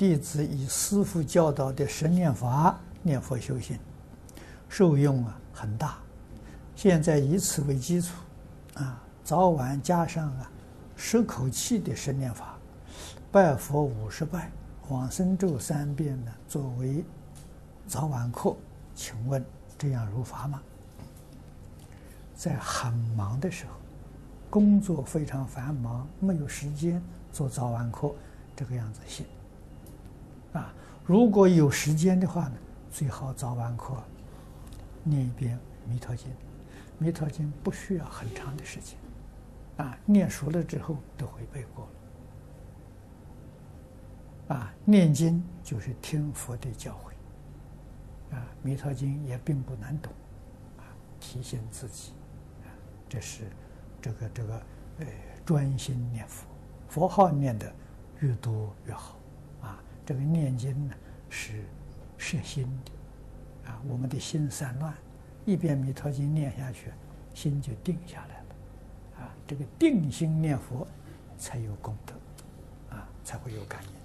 弟子以师父教导的十念法念佛修行，受用啊很大。现在以此为基础，啊，早晚加上啊十口气的十念法，拜佛五十拜，往生咒三遍呢，作为早晚课。请问这样如法吗？在很忙的时候，工作非常繁忙，没有时间做早晚课，这个样子行。啊，如果有时间的话呢，最好早晚课念一遍《弥陀经》。《弥陀经》不需要很长的时间，啊，念熟了之后都会背过了。啊，念经就是听佛的教诲，啊，《弥陀经》也并不难懂，啊，提醒自己，啊，这是这个这个呃专心念佛，佛号念的越多越好，这个念经呢是摄心的，啊，我们的心散乱。一遍《弥陀经》念下去，心就定下来了，啊，这个定心念佛才有功德，啊，才会有感应。